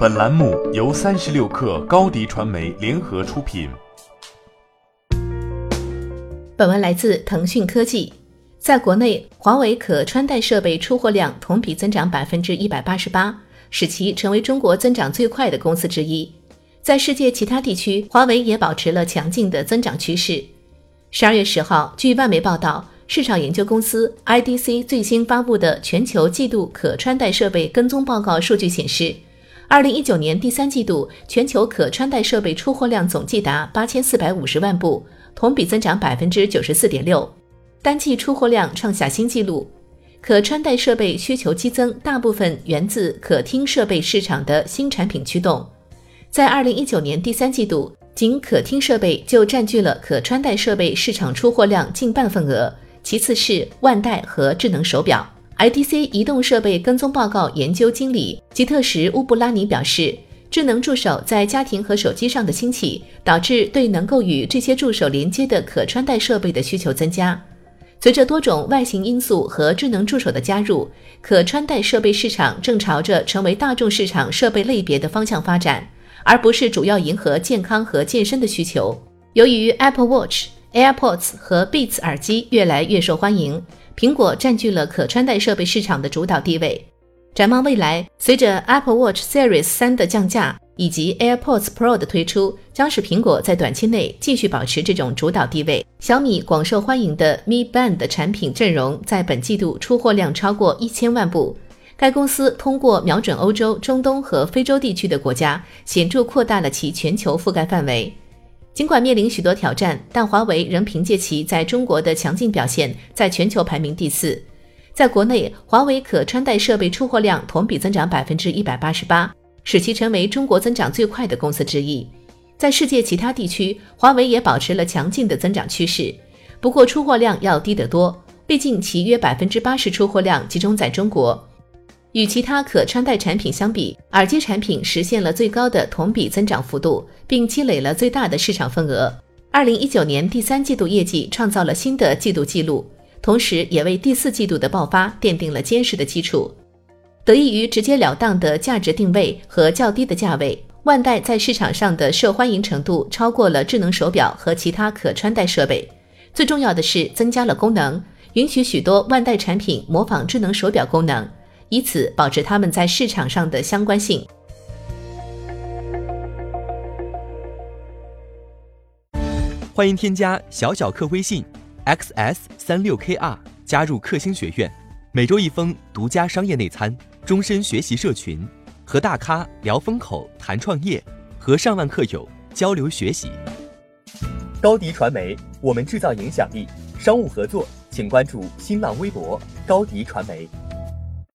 本栏目由三十六氪高低传媒联合出品。本文来自腾讯科技。在国内，华为可穿戴设备出货量同比增长百分之一百八十八，使其成为中国增长最快的公司之一。在世界其他地区，华为也保持了强劲的增长趋势。十二月十号，据外媒报道，市场研究公司 IDC 最新发布的全球季度可穿戴设备跟踪报告数据显示。二零一九年第三季度，全球可穿戴设备出货量总计达八千四百五十万部，同比增长百分之九十四点六，单季出货量创下新纪录。可穿戴设备需求激增，大部分源自可听设备市场的新产品驱动。在二零一九年第三季度，仅可听设备就占据了可穿戴设备市场出货量近半份额，其次是腕带和智能手表。IDC 移动设备跟踪报告研究经理吉特什乌布拉尼表示，智能助手在家庭和手机上的兴起，导致对能够与这些助手连接的可穿戴设备的需求增加。随着多种外形因素和智能助手的加入，可穿戴设备市场正朝着成为大众市场设备类别的方向发展，而不是主要迎合健康和健身的需求。由于 Apple Watch、AirPods 和 Beats 耳机越来越受欢迎。苹果占据了可穿戴设备市场的主导地位。展望未来，随着 Apple Watch Series 三的降价以及 AirPods Pro 的推出，将使苹果在短期内继续保持这种主导地位。小米广受欢迎的 Mi Band 的产品阵容在本季度出货量超过一千万部。该公司通过瞄准欧洲、中东和非洲地区的国家，显著扩大了其全球覆盖范围。尽管面临许多挑战，但华为仍凭借其在中国的强劲表现，在全球排名第四。在国内，华为可穿戴设备出货量同比增长百分之一百八十八，使其成为中国增长最快的公司之一。在世界其他地区，华为也保持了强劲的增长趋势，不过出货量要低得多，毕竟其约百分之八十出货量集中在中国。与其他可穿戴产品相比，耳机产品实现了最高的同比增长幅度，并积累了最大的市场份额。二零一九年第三季度业绩创造了新的季度记录，同时也为第四季度的爆发奠定了坚实的基础。得益于直截了当的价值定位和较低的价位，万代在市场上的受欢迎程度超过了智能手表和其他可穿戴设备。最重要的是，增加了功能，允许许多万代产品模仿智能手表功能。以此保持他们在市场上的相关性。欢迎添加小小客微信，xs 三六 kr，加入克星学院，每周一封独家商业内参，终身学习社群，和大咖聊风口、谈创业，和上万客友交流学习。高迪传媒，我们制造影响力。商务合作，请关注新浪微博高迪传媒。